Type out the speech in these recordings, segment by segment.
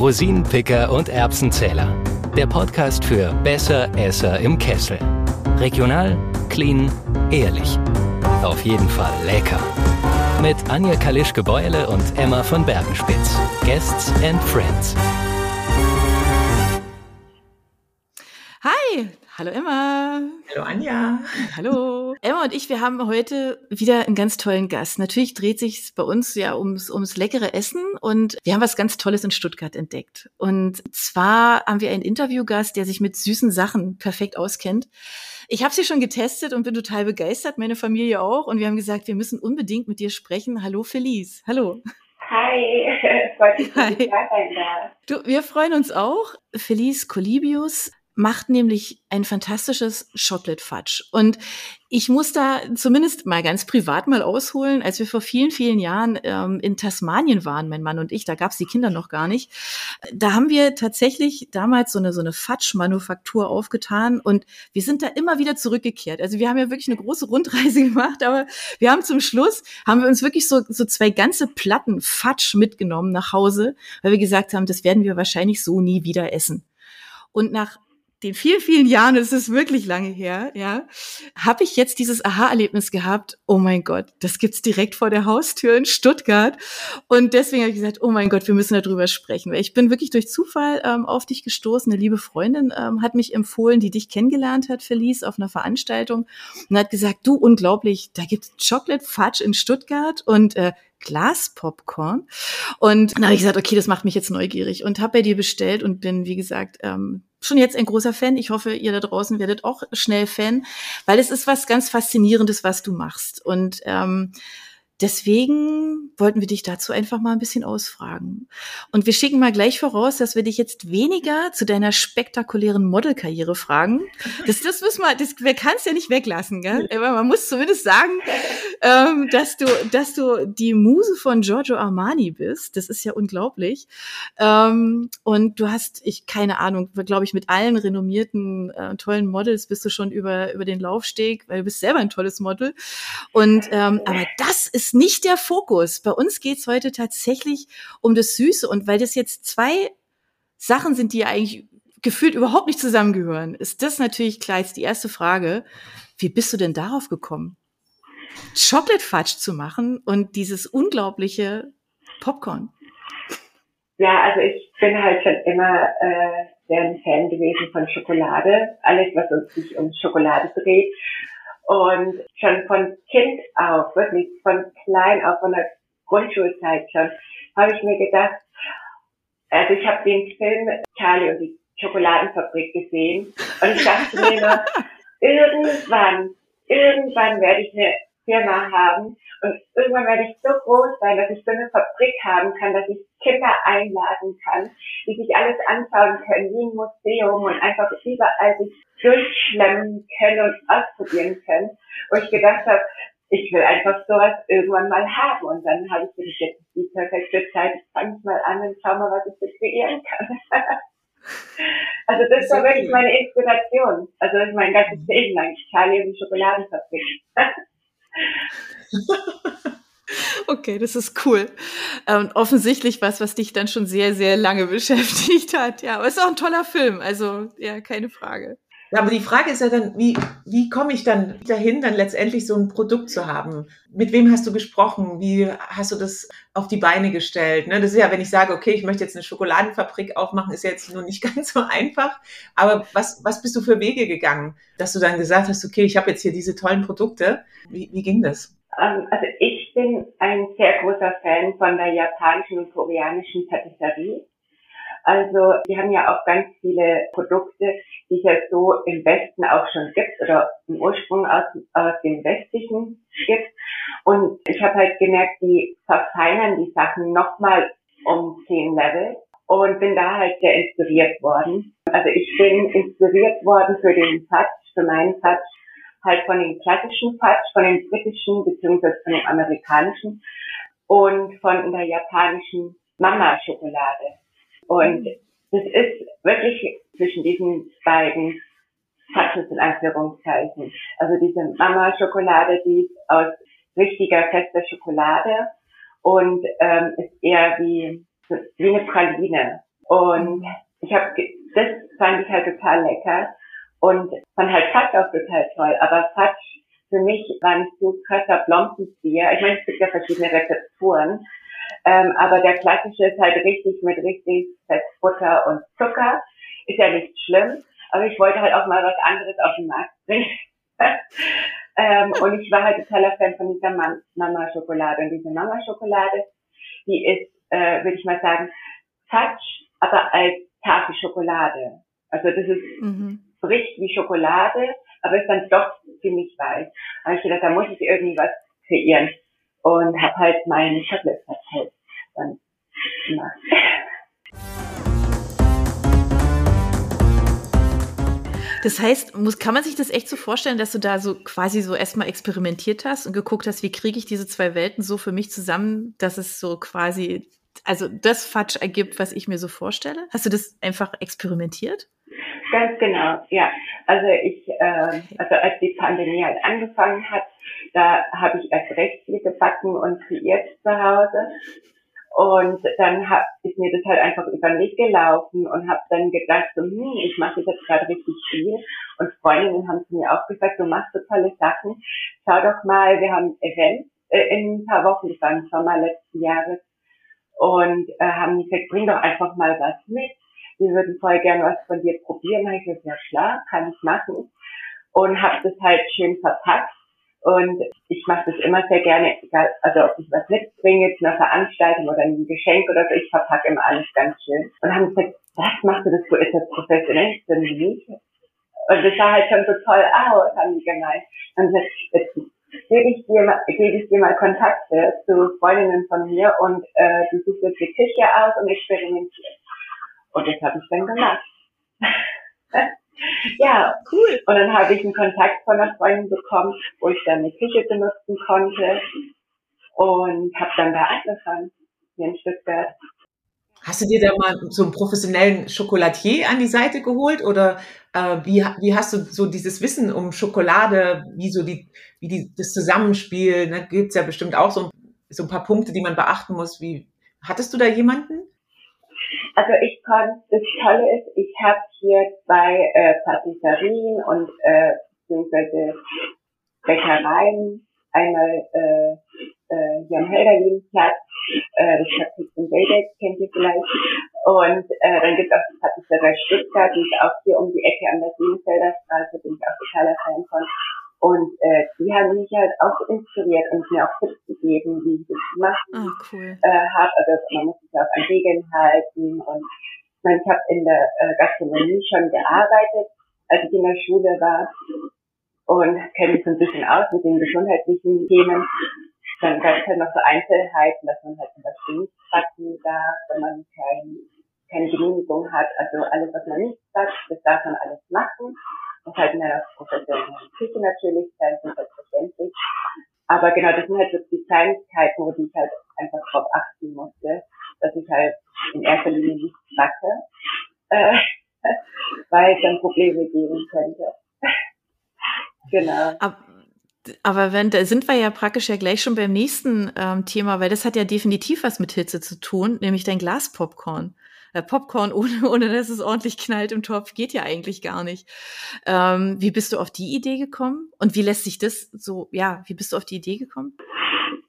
Rosinenpicker und Erbsenzähler. Der Podcast für Besser Esser im Kessel. Regional, clean, ehrlich. Auf jeden Fall lecker. Mit Anja Kalischke-Beule und Emma von Bergenspitz. Guests and Friends. Hi, hallo Emma. Hallo Anja. Hallo. Emma und ich, wir haben heute wieder einen ganz tollen Gast. Natürlich dreht sich bei uns ja ums, ums leckere Essen und wir haben was ganz Tolles in Stuttgart entdeckt. Und zwar haben wir einen Interviewgast, der sich mit süßen Sachen perfekt auskennt. Ich habe sie schon getestet und bin total begeistert, meine Familie auch. Und wir haben gesagt, wir müssen unbedingt mit dir sprechen. Hallo Felice. Hallo. Hi, freut mich, dass ich da sein darf. Du, wir freuen uns auch. Felice Colibius macht nämlich ein fantastisches Chocolate Fudge. Und ich muss da zumindest mal ganz privat mal ausholen, als wir vor vielen, vielen Jahren ähm, in Tasmanien waren, mein Mann und ich, da gab's die Kinder noch gar nicht. Da haben wir tatsächlich damals so eine, so eine Fudge-Manufaktur aufgetan und wir sind da immer wieder zurückgekehrt. Also wir haben ja wirklich eine große Rundreise gemacht, aber wir haben zum Schluss, haben wir uns wirklich so, so zwei ganze Platten Fudge mitgenommen nach Hause, weil wir gesagt haben, das werden wir wahrscheinlich so nie wieder essen. Und nach den vielen, vielen Jahren, es ist wirklich lange her, ja, habe ich jetzt dieses Aha-Erlebnis gehabt, oh mein Gott, das gibt's direkt vor der Haustür in Stuttgart. Und deswegen habe ich gesagt, oh mein Gott, wir müssen darüber sprechen. Weil ich bin wirklich durch Zufall ähm, auf dich gestoßen. Eine liebe Freundin ähm, hat mich empfohlen, die dich kennengelernt hat, Felice, auf einer Veranstaltung und hat gesagt, du, unglaublich, da gibt's Chocolate Fudge in Stuttgart und äh, Glaspopcorn. Und dann habe ich gesagt, okay, das macht mich jetzt neugierig und habe bei dir bestellt und bin, wie gesagt, ähm, schon jetzt ein großer Fan. Ich hoffe, ihr da draußen werdet auch schnell Fan, weil es ist was ganz Faszinierendes, was du machst. Und ähm, Deswegen wollten wir dich dazu einfach mal ein bisschen ausfragen. Und wir schicken mal gleich voraus, dass wir dich jetzt weniger zu deiner spektakulären Modelkarriere fragen. Das, das müssen wir, das, wir kann es ja nicht weglassen, gell? Aber man muss zumindest sagen, ähm, dass du, dass du die Muse von Giorgio Armani bist. Das ist ja unglaublich. Ähm, und du hast, ich keine Ahnung, glaube ich, mit allen renommierten äh, tollen Models bist du schon über über den Laufsteg, weil du bist selber ein tolles Model. Und ähm, aber das ist nicht der Fokus. Bei uns geht's heute tatsächlich um das Süße. Und weil das jetzt zwei Sachen sind, die eigentlich gefühlt überhaupt nicht zusammengehören, ist das natürlich klar jetzt die erste Frage. Wie bist du denn darauf gekommen? Chocolate Fudge zu machen und dieses unglaubliche Popcorn. Ja, also ich bin halt schon immer äh, sehr ein Fan gewesen von Schokolade. Alles, was uns sich um Schokolade dreht. Und schon von Kind auf, wirklich von klein auf, von der Grundschulzeit schon, habe ich mir gedacht, also ich habe den Film Charlie und die Schokoladenfabrik gesehen und ich dachte mir nur, irgendwann, irgendwann werde ich eine Firma haben und irgendwann werde ich so groß sein, dass ich so eine Fabrik haben kann, dass ich Kinder einladen kann, die sich alles anschauen können, wie ein Museum und einfach überall sich durchschlemmen können und ausprobieren können. Wo ich gedacht habe, ich will einfach sowas irgendwann mal haben. Und dann habe ich gedacht, jetzt ist die perfekte Zeit, ich fange mal an und schau mal, was ich so kreieren kann. also das war wirklich meine Inspiration. Also mein ganzes Leben lang. Charlie und die Schokoladenfabrik. Okay, das ist cool. Und offensichtlich was, was dich dann schon sehr, sehr lange beschäftigt hat. Ja, aber es ist auch ein toller Film. Also, ja, keine Frage. Ja, aber die Frage ist ja dann, wie, wie komme ich dann dahin, dann letztendlich so ein Produkt zu haben? Mit wem hast du gesprochen? Wie hast du das auf die Beine gestellt? Ne? Das ist ja, wenn ich sage, okay, ich möchte jetzt eine Schokoladenfabrik aufmachen, ist jetzt nur nicht ganz so einfach. Aber was, was bist du für Wege gegangen, dass du dann gesagt hast, okay, ich habe jetzt hier diese tollen Produkte. Wie, wie ging das? Ähm, also ich bin ein sehr großer Fan von der japanischen und koreanischen Patisserie. Also die haben ja auch ganz viele Produkte, die es ja so im Westen auch schon gibt oder im Ursprung aus, aus dem Westlichen gibt. Und ich habe halt gemerkt, die verfeinern die Sachen nochmal um zehn Level und bin da halt sehr inspiriert worden. Also ich bin inspiriert worden für den Touch, für meinen Touch, halt von dem klassischen Touch, von dem britischen beziehungsweise von dem amerikanischen und von der japanischen Mama-Schokolade. Und das ist wirklich zwischen diesen beiden Touches in Anführungszeichen. Also diese Mama-Schokolade, die ist aus richtiger, fester Schokolade und ähm, ist eher wie, wie eine Praline. Und ich habe, das fand ich halt total lecker und fand halt Fatsch auch total toll. Aber Fatsch für mich war nicht so krasser Blomkenzieher. Ich meine, es gibt ja verschiedene Rezepturen. Ähm, aber der klassische ist halt richtig mit richtig Fett, Butter und Zucker. Ist ja nicht schlimm. Aber ich wollte halt auch mal was anderes auf den Markt bringen. ähm, und ich war halt totaler Fan von dieser Mama-Schokolade. Und diese Mama-Schokolade, die ist, äh, würde ich mal sagen, Fatsch, aber als Tafelschokolade. Also das ist, mhm. bricht wie Schokolade, aber ist dann doch ziemlich weich. Da habe ich gedacht, da muss ich irgendwie was kreieren. Und habe halt meinen Chocolate halt dann gemacht. Das heißt, muss, kann man sich das echt so vorstellen, dass du da so quasi so erstmal experimentiert hast und geguckt hast, wie kriege ich diese zwei Welten so für mich zusammen, dass es so quasi, also das Fatsch ergibt, was ich mir so vorstelle? Hast du das einfach experimentiert? Ganz genau, ja. Also ich, äh, also als die Pandemie halt angefangen hat, da habe ich erst recht viel gebacken und kreiert zu Hause. Und dann hab, ist mir das halt einfach über Weg gelaufen und habe dann gedacht, so, hm, ich mache jetzt gerade richtig viel. Und Freundinnen haben zu mir auch gesagt, du machst so tolle Sachen. Schau doch mal, wir haben ein Event äh, in ein paar Wochen, das war im Sommer letzten Jahres. Und äh, haben gesagt, bring doch einfach mal was mit. Wir würden voll gerne was von dir probieren. Da habe ich gesagt, ja klar, kann ich machen. Und habe das halt schön verpackt und ich mache das immer sehr gerne, egal, also ob ich was mitbringe zu einer Veranstaltung oder ein Geschenk oder so, ich verpacke immer alles ganz schön. Und haben gesagt, was machst du das, wo ist das professionell? Bin nicht. Und das sah halt schon so toll aus, haben die gemeint. Und gesagt, jetzt gebe ich dir mal, gebe ich dir mal Kontakte zu Freundinnen von mir und äh, du suchst jetzt die Küche aus und experimentierst. Und das habe ich dann gemacht. Ja, cool. Und dann habe ich einen Kontakt von einer Freundin bekommen, wo ich dann eine Küche benutzen konnte und habe dann da angefangen, hier in Stuttgart. Hast du dir da mal so einen professionellen Schokolatier an die Seite geholt oder äh, wie, wie hast du so dieses Wissen um Schokolade, wie so die, wie die, das Zusammenspiel, ne, gibt es ja bestimmt auch so, so ein paar Punkte, die man beachten muss. Wie, hattest du da jemanden? Also ich konnte, das Tolle ist, ich habe hier zwei äh, Patisserien und äh, beziehungsweise Bäckereien, einmal äh, äh, hier am Helderlinplatz, äh, das Patrick und Weldeck kennt ihr vielleicht, und äh, dann gibt es auch die Patisserie Stuttgart, die ist auch hier um die Ecke an der Siebenfelder Straße, bin ich auch totaler Fan von. Und äh, die haben mich halt auch inspiriert und mir auch Tipps gegeben, wie ich das machen oh, cool. äh, habe. Also man muss sich auch an Regeln halten. Und ich meine, ich habe in der äh, Gastronomie schon gearbeitet, als ich in der Schule war und kenne mich so ein bisschen aus mit den gesundheitlichen Themen. Dann gab es halt noch so Einzelheiten, dass man halt zum Beispiel nicht backen darf, wenn man kein, keine Genehmigung hat. Also alles, was man nicht backt, das darf man alles machen. Das halt in einer professionellen Küche natürlich, sein sind selbstverständlich. Aber genau, das sind halt so die Kleinigkeiten, wo ich halt einfach drauf achten musste, dass ich halt in erster Linie nicht backe, äh, weil es dann Probleme geben könnte. genau. Aber aber wenn, da sind wir ja praktisch ja gleich schon beim nächsten ähm, Thema, weil das hat ja definitiv was mit Hitze zu tun, nämlich dein Glaspopcorn Popcorn, ohne, ohne dass es ordentlich knallt im Topf, geht ja eigentlich gar nicht. Ähm, wie bist du auf die Idee gekommen? Und wie lässt sich das so, ja, wie bist du auf die Idee gekommen?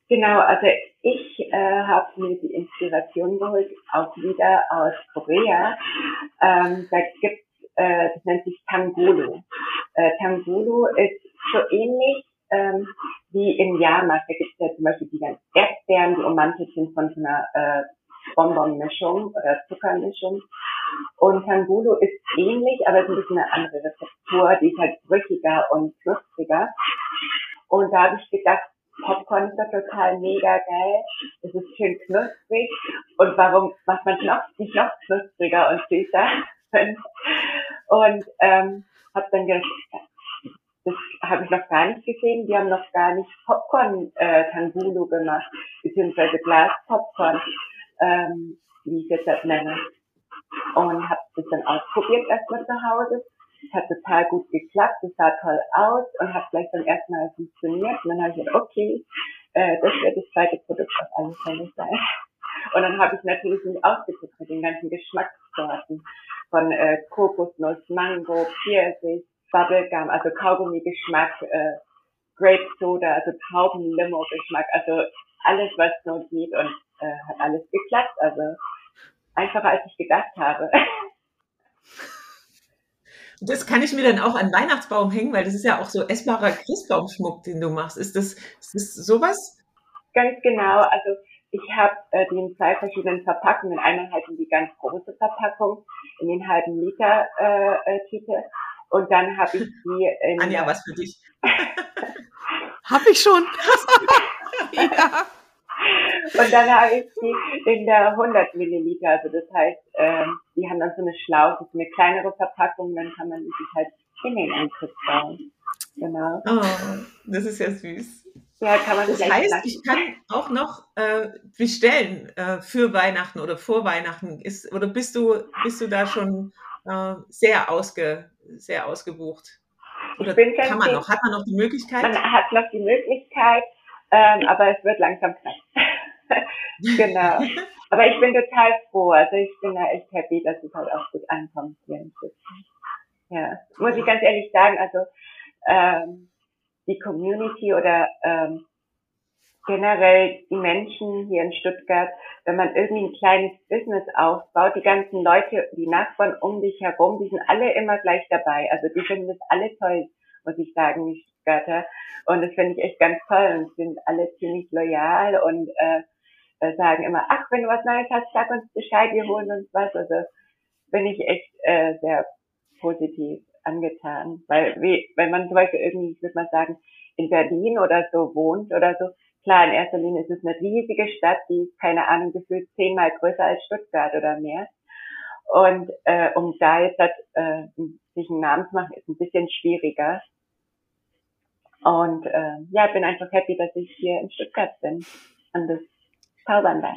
Genau, also ich äh, habe mir die Inspiration geholt, auch wieder aus Korea. Ähm, da gibt äh, das nennt sich Tangolo. Äh, Tangolo ist so ähnlich ähm, wie im Jahrmarkt. Da gibt es ja zum Beispiel die ganzen Erdbeeren, die ummantet sind von so einer äh, Bonbon-Mischung oder Zuckermischung. Und Tangulo ist ähnlich, aber es ist ein bisschen eine andere Rezeptur. Die ist halt brüchiger und knuspriger. Und da habe ich gedacht, Popcorn ist doch total mega geil. Es ist schön knusprig. Und warum macht man es noch, nicht noch knuspriger und süßer? und ähm, habe dann gedacht, das habe ich noch gar nicht gesehen. Wir haben noch gar nicht Popcorn äh, Tangulo gemacht, beziehungsweise Glas Popcorn ähm, wie ich jetzt nenne. Und habe das dann ausprobiert erstmal zu Hause. Es hat total gut geklappt, es sah toll aus und hat gleich beim ersten Mal funktioniert. Und dann habe ich gesagt, okay, äh, das wird das zweite Produkt auf alle Fälle sein. Und dann habe ich natürlich mich ausgedrückt mit den ganzen Geschmackssorten von äh, Kokosnuss, Mango, Pfirsich, Bubblegum, also Kaugummi-Geschmack, äh, Grape Soda, also Trauben-Limo-Geschmack, also alles, was nur geht und äh, hat alles geklappt. Also einfacher, als ich gedacht habe. Das kann ich mir dann auch an Weihnachtsbaum hängen, weil das ist ja auch so essbarer Christbaumschmuck, den du machst. Ist das, ist das sowas? Ganz genau. Also ich habe äh, die in zwei verschiedenen Verpackungen. Einmal halt in die ganz große Verpackung, in den halben Liter äh, äh, Tüte. Und dann habe ich die in... Anja, was für dich. hab ich schon. ja. Und dann habe ich die in der 100 Milliliter. Also das heißt, ähm, die haben dann so eine Schlaufe, so eine kleinere Verpackung, dann kann man sich halt in den Eintritt bauen. Genau. Oh, das ist ja süß. Ja, kann man das heißt, lassen. ich kann auch noch äh, bestellen äh, für Weihnachten oder vor Weihnachten. Ist, oder bist du, bist du da schon äh, sehr, ausge, sehr ausgebucht? Oder kann man noch? Hat man noch die Möglichkeit? Man hat noch die Möglichkeit, ähm, aber es wird langsam knapp. genau. Aber ich bin total froh. Also ich bin da echt happy, dass es halt auch gut ankommt hier in Stuttgart. Ja, muss ich ganz ehrlich sagen. Also ähm, die Community oder ähm, generell die Menschen hier in Stuttgart, wenn man irgendwie ein kleines Business aufbaut, die ganzen Leute, die Nachbarn um dich herum, die sind alle immer gleich dabei. Also die finden das alle toll, muss ich sagen, die Stuttgarter. Und das finde ich echt ganz toll und sind alle ziemlich loyal und äh, äh, sagen immer, ach, wenn du was Neues hast, sag uns Bescheid, wir holen uns was. Also bin ich echt äh, sehr positiv angetan. Weil wie, wenn man zum Beispiel irgendwie, ich würde mal sagen, in Berlin oder so wohnt oder so, klar, in erster Linie ist es eine riesige Stadt, die ist, keine Ahnung, gefühlt zehnmal größer als Stuttgart oder mehr. Und äh, um da jetzt halt, äh, sich einen Namen zu machen, ist ein bisschen schwieriger. Und äh, ja, ich bin einfach happy, dass ich hier in Stuttgart bin und das darf.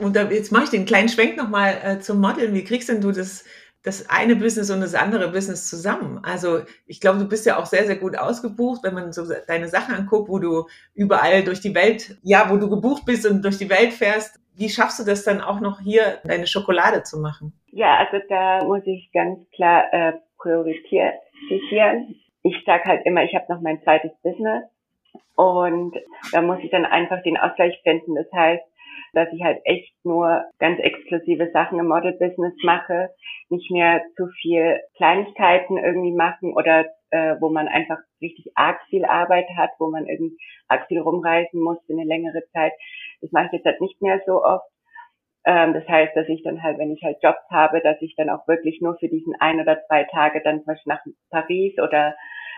Und da, jetzt mache ich den kleinen Schwenk nochmal äh, zum Modeln. Wie kriegst denn du das, das eine Business und das andere Business zusammen? Also ich glaube, du bist ja auch sehr, sehr gut ausgebucht, wenn man so deine Sachen anguckt, wo du überall durch die Welt, ja, wo du gebucht bist und durch die Welt fährst. Wie schaffst du das dann auch noch hier, deine Schokolade zu machen? Ja, also da muss ich ganz klar äh, priorisieren. Ich sage halt immer, ich habe noch mein zweites Business und da muss ich dann einfach den Ausgleich finden. Das heißt, dass ich halt echt nur ganz exklusive Sachen im Model-Business mache, nicht mehr zu viel Kleinigkeiten irgendwie machen oder äh, wo man einfach richtig arg viel Arbeit hat, wo man irgendwie arg viel rumreisen muss für eine längere Zeit. Das mache ich jetzt halt nicht mehr so oft. Ähm, das heißt, dass ich dann halt, wenn ich halt Jobs habe, dass ich dann auch wirklich nur für diesen ein oder zwei Tage dann zum Beispiel nach Paris oder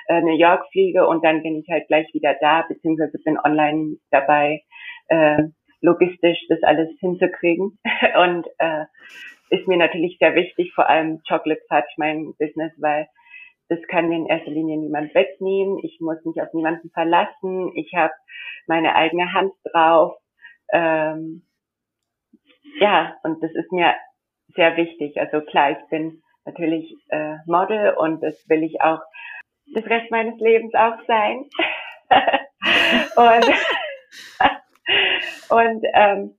äh, New York fliege und dann bin ich halt gleich wieder da, beziehungsweise bin online dabei, äh, logistisch das alles hinzukriegen. Und äh, ist mir natürlich sehr wichtig, vor allem Chocolate Touch, mein Business, weil das kann mir in erster Linie niemand wegnehmen. Ich muss mich auf niemanden verlassen. Ich habe meine eigene Hand drauf. Ähm, ja, und das ist mir sehr wichtig. Also klar, ich bin natürlich äh, Model und das will ich auch das Rest meines Lebens auch sein. und und ähm,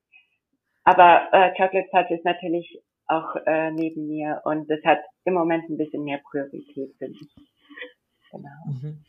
aber äh, Chocolate Touch ist natürlich auch äh, neben mir und das hat im Moment ein bisschen mehr Priorität, finde ich. Genau. Mhm.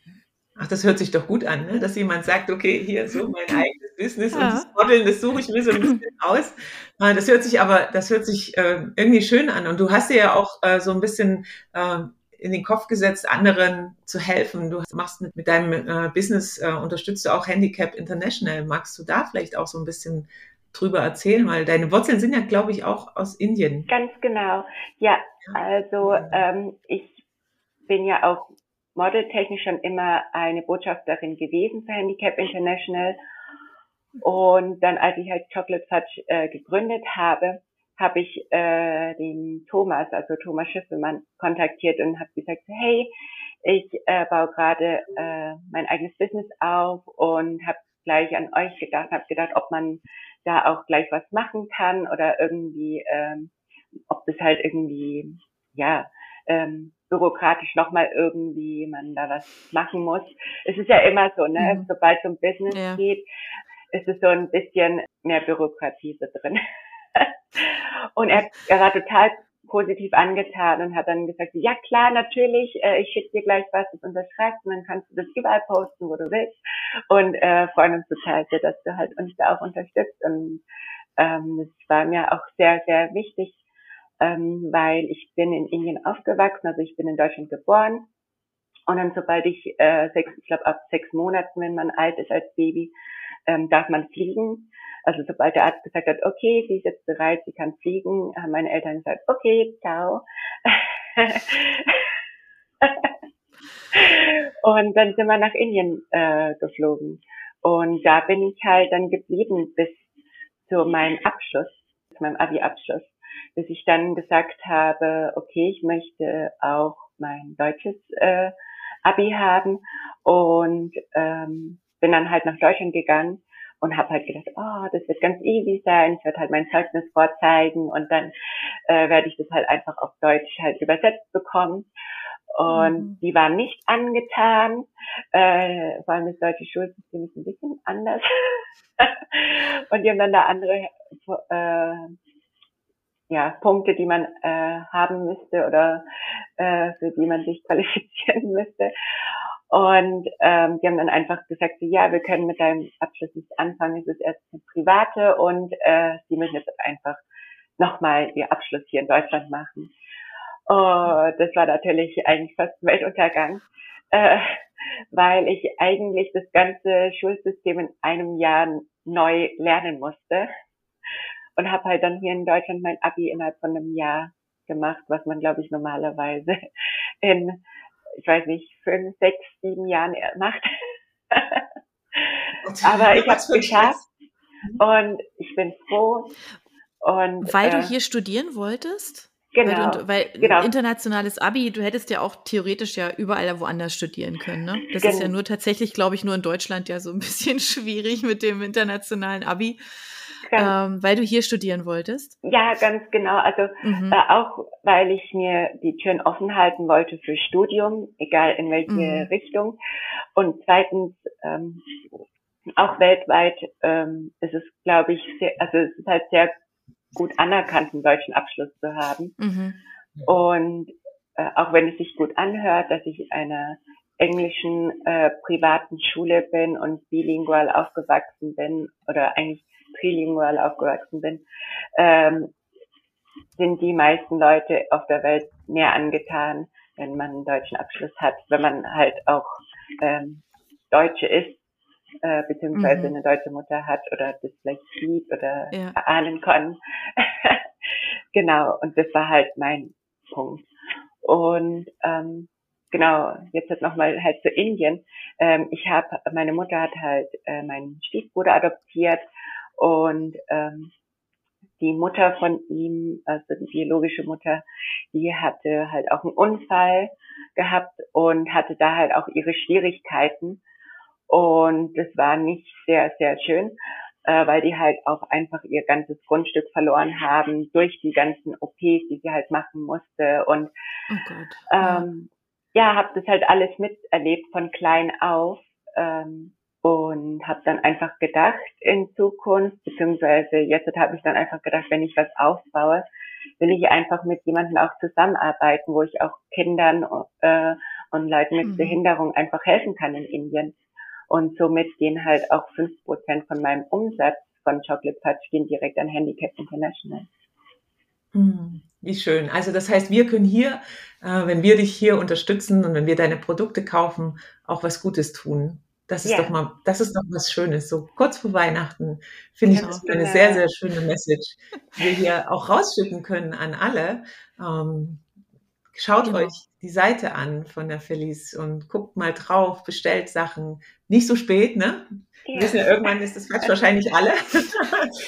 Ach, das hört sich doch gut an, ne? dass jemand sagt, okay, hier so mein eigenes Business ja. und das Modeln, das suche ich mir so ein bisschen aus. Ah, das hört sich aber, das hört sich äh, irgendwie schön an. Und du hast dir ja auch äh, so ein bisschen äh, in den Kopf gesetzt, anderen zu helfen. Du machst mit, mit deinem äh, Business, äh, unterstützt du auch Handicap International. Magst du da vielleicht auch so ein bisschen drüber erzählen? Weil deine Wurzeln sind ja, glaube ich, auch aus Indien. Ganz genau. Ja, also ähm, ich bin ja auch modeltechnisch schon immer eine Botschafterin gewesen für Handicap International. Und dann, als ich halt Chocolate Touch äh, gegründet habe, habe ich äh, den Thomas, also Thomas Schiffelmann, kontaktiert und habe gesagt, hey, ich äh, baue gerade äh, mein eigenes Business auf und habe gleich an euch gedacht, habe gedacht, ob man da auch gleich was machen kann oder irgendwie, ähm, ob das halt irgendwie, ja, ähm, bürokratisch nochmal irgendwie man da was machen muss. Es ist ja immer so, ne? Mhm. Sobald es um Business ja. geht, ist es so ein bisschen mehr Bürokratie so drin. und er, er war total positiv angetan und hat dann gesagt, ja klar, natürlich, äh, ich schicke dir gleich was, das unterschreibst und dann kannst du das überall posten, wo du willst. Und äh, freuen uns total sehr, dass du halt uns da auch unterstützt. Und ähm, das war mir auch sehr, sehr wichtig, ähm, weil ich bin in Indien aufgewachsen, also ich bin in Deutschland geboren. Und dann, sobald ich äh, sechs, ich glaube ab sechs Monaten, wenn man alt ist als Baby, ähm, darf man fliegen. Also sobald der Arzt gesagt hat, okay, sie ist jetzt bereit, sie kann fliegen, haben meine Eltern gesagt, okay, ciao. und dann sind wir nach Indien äh, geflogen. Und da bin ich halt dann geblieben bis zu meinem Abschluss, zu meinem Abi-Abschluss, bis ich dann gesagt habe, okay, ich möchte auch mein deutsches äh, Abi haben und ähm, bin dann halt nach Deutschland gegangen und habe halt gedacht, oh, das wird ganz easy sein, ich werde halt mein Zeugnis vorzeigen und dann äh, werde ich das halt einfach auf Deutsch halt übersetzt bekommen. Und mhm. die waren nicht angetan, äh, vor allem das deutsche Schulsystem ist ein bisschen anders. und die haben dann da andere äh, ja, Punkte, die man äh, haben müsste oder äh, für die man sich qualifizieren müsste. Und ähm, die haben dann einfach gesagt, so, ja, wir können mit deinem Abschluss nicht anfangen, es ist erst eine private und äh, sie müssen jetzt einfach nochmal ihr Abschluss hier in Deutschland machen. Oh, das war natürlich eigentlich fast Weltuntergang, äh, weil ich eigentlich das ganze Schulsystem in einem Jahr neu lernen musste und habe halt dann hier in Deutschland mein Abi innerhalb von einem Jahr gemacht, was man, glaube ich, normalerweise in ich weiß nicht, fünf, sechs, sieben Jahren macht. Aber ich habe es geschafft und ich bin froh. Und, weil äh, du hier studieren wolltest? Genau. Weil, du, weil genau. internationales Abi, du hättest ja auch theoretisch ja überall woanders studieren können. Ne? Das genau. ist ja nur tatsächlich, glaube ich, nur in Deutschland ja so ein bisschen schwierig mit dem internationalen Abi ähm, weil du hier studieren wolltest? Ja, ganz genau. Also mhm. äh, auch, weil ich mir die Türen offen halten wollte für Studium, egal in welche mhm. Richtung. Und zweitens, ähm, auch weltweit ähm, ist es, glaube ich, sehr, also es ist halt sehr gut anerkannt, einen deutschen Abschluss zu haben. Mhm. Und äh, auch wenn es sich gut anhört, dass ich einer englischen äh, privaten Schule bin und bilingual aufgewachsen bin oder eigentlich trilingual aufgewachsen bin, ähm, sind die meisten Leute auf der Welt mehr angetan, wenn man einen deutschen Abschluss hat, wenn man halt auch ähm, Deutsche ist, äh, beziehungsweise mhm. eine deutsche Mutter hat oder das vielleicht sieht oder ja. erahnen kann. genau, und das war halt mein Punkt. Und ähm, genau, jetzt halt nochmal halt zu Indien. Ähm, ich habe, meine Mutter hat halt äh, meinen Stiefbruder adoptiert und ähm, die Mutter von ihm, also die biologische Mutter, die hatte halt auch einen Unfall gehabt und hatte da halt auch ihre Schwierigkeiten. Und das war nicht sehr, sehr schön, äh, weil die halt auch einfach ihr ganzes Grundstück verloren haben durch die ganzen OPs, die sie halt machen musste. Und oh. Ähm, ja, habe das halt alles miterlebt von klein auf. Ähm, und habe dann einfach gedacht in Zukunft, beziehungsweise jetzt habe ich dann einfach gedacht, wenn ich was aufbaue, will ich einfach mit jemandem auch zusammenarbeiten, wo ich auch Kindern äh, und Leuten mit mhm. Behinderung einfach helfen kann in Indien. Und somit gehen halt auch fünf Prozent von meinem Umsatz von Chocolate Touch gehen direkt an Handicap International. Mhm. Wie schön. Also das heißt, wir können hier, äh, wenn wir dich hier unterstützen und wenn wir deine Produkte kaufen, auch was Gutes tun. Das ist ja. doch mal, das ist doch was Schönes. So kurz vor Weihnachten finde genau. ich das eine sehr, sehr schöne Message, die wir hier auch rausschicken können an alle. Ähm, schaut genau. euch die Seite an von der Felice und guckt mal drauf, bestellt Sachen. Nicht so spät, ne? Ja. wissen ja, irgendwann ist das Quatsch wahrscheinlich alle.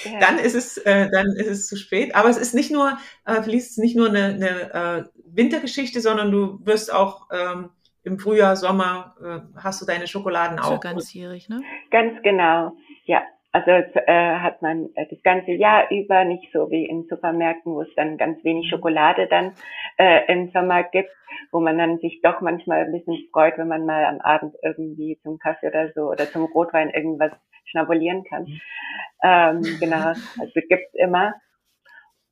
ja. Dann ist es, äh, dann ist es zu spät. Aber es ist nicht nur, äh, Felice, ist nicht nur eine, eine äh, Wintergeschichte, sondern du wirst auch ähm, im Frühjahr, Sommer äh, hast du deine Schokoladen auch. ganzjährig, ne? Ganz genau, ja. Also äh, hat man äh, das ganze Jahr über nicht so wie in Supermärkten, wo es dann ganz wenig mhm. Schokolade dann äh, im Sommer gibt, wo man dann sich doch manchmal ein bisschen freut, wenn man mal am Abend irgendwie zum Kaffee oder so oder zum Rotwein irgendwas schnabulieren kann. Mhm. Ähm, genau, also gibt's immer.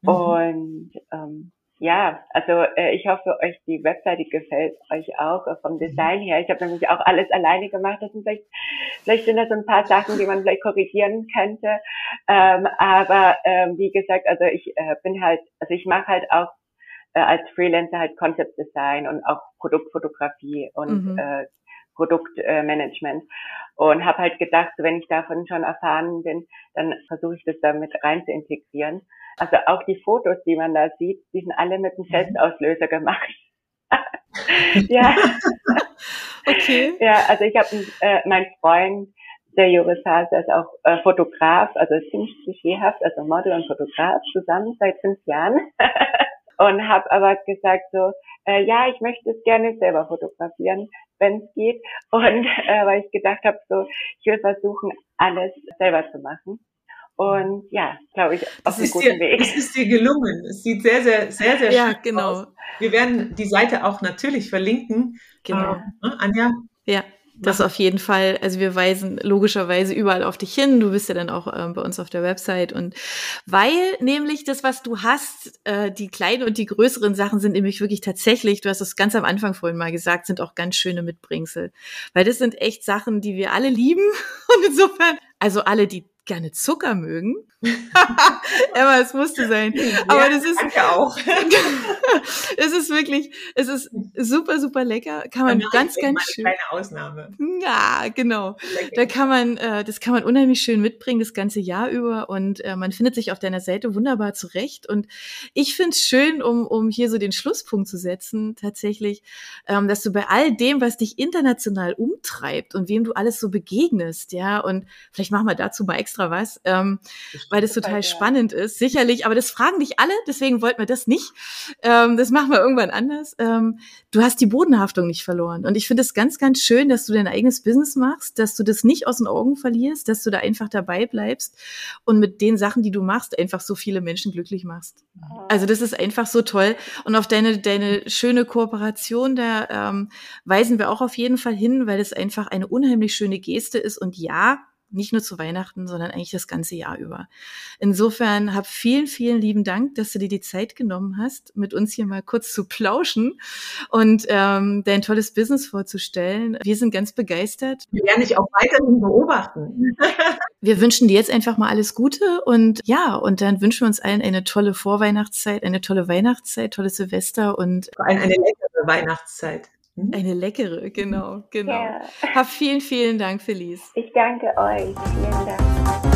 Mhm. Und ähm, ja, also äh, ich hoffe, euch die Webseite gefällt euch auch äh, vom. Design her. Ich habe nämlich auch alles alleine gemacht. Das sind vielleicht, vielleicht sind das so ein paar Sachen, die man vielleicht korrigieren könnte. Ähm, aber ähm, wie gesagt, also ich äh, bin halt, also ich mache halt auch äh, als Freelancer halt Concept Design und auch Produktfotografie und mhm. äh, Produktmanagement und habe halt gedacht, wenn ich davon schon erfahren bin, dann versuche ich das damit rein zu integrieren. Also auch die Fotos, die man da sieht, die sind alle mit einem mhm. Selbstauslöser gemacht. ja. Okay. Ja, also ich habe äh, mein Freund, der Joris Hase, ist auch äh, Fotograf, also ziemlich klischeehaft, also Model und Fotograf zusammen seit fünf Jahren. und habe aber gesagt so, äh, ja, ich möchte es gerne selber fotografieren, wenn es geht. Und äh, weil ich gedacht habe, so, ich will versuchen, alles selber zu machen. Und ja, glaube ich, auf einem guten dir, Weg. Es ist dir gelungen. Es sieht sehr, sehr, sehr, sehr ja, schön genau. aus. Wir werden die Seite auch natürlich verlinken. Genau. Äh, Anja? Ja. Das auf jeden Fall. Also wir weisen logischerweise überall auf dich hin. Du bist ja dann auch ähm, bei uns auf der Website. Und weil nämlich das, was du hast, äh, die kleinen und die größeren Sachen sind nämlich wirklich tatsächlich, du hast es ganz am Anfang vorhin mal gesagt, sind auch ganz schöne Mitbringsel. Weil das sind echt Sachen, die wir alle lieben. Und insofern, also alle, die gerne Zucker mögen. Emma, es musste sein. Aber das ist ja auch. es ist wirklich, es ist super, super lecker. Kann man ganz, ganz schön. Keine Ausnahme. Ja, genau. Da kann man, äh, das kann man unheimlich schön mitbringen das ganze Jahr über und äh, man findet sich auf deiner Seite wunderbar zurecht. Und ich finde es schön, um, um hier so den Schlusspunkt zu setzen, tatsächlich, ähm, dass du bei all dem, was dich international umtreibt und wem du alles so begegnest, ja, und vielleicht machen wir dazu mal extra was. Ähm, weil das total spannend ist. Sicherlich, aber das fragen dich alle, deswegen wollten wir das nicht. Ähm, das machen wir irgendwann anders. Ähm, du hast die Bodenhaftung nicht verloren. Und ich finde es ganz, ganz schön, dass du dein eigenes Business machst, dass du das nicht aus den Augen verlierst, dass du da einfach dabei bleibst und mit den Sachen, die du machst, einfach so viele Menschen glücklich machst. Also das ist einfach so toll. Und auf deine, deine schöne Kooperation, da ähm, weisen wir auch auf jeden Fall hin, weil es einfach eine unheimlich schöne Geste ist. Und ja, nicht nur zu Weihnachten, sondern eigentlich das ganze Jahr über. Insofern hab vielen, vielen lieben Dank, dass du dir die Zeit genommen hast, mit uns hier mal kurz zu plauschen und ähm, dein tolles Business vorzustellen. Wir sind ganz begeistert. Wir werden dich auch weiterhin beobachten. wir wünschen dir jetzt einfach mal alles Gute und ja, und dann wünschen wir uns allen eine tolle Vorweihnachtszeit, eine tolle Weihnachtszeit, tolles Silvester und vor allem eine leckere Weihnachtszeit. Mhm. Eine leckere, genau, genau. Ja. Hab vielen, vielen Dank, Felice. Ich danke euch. Vielen Dank.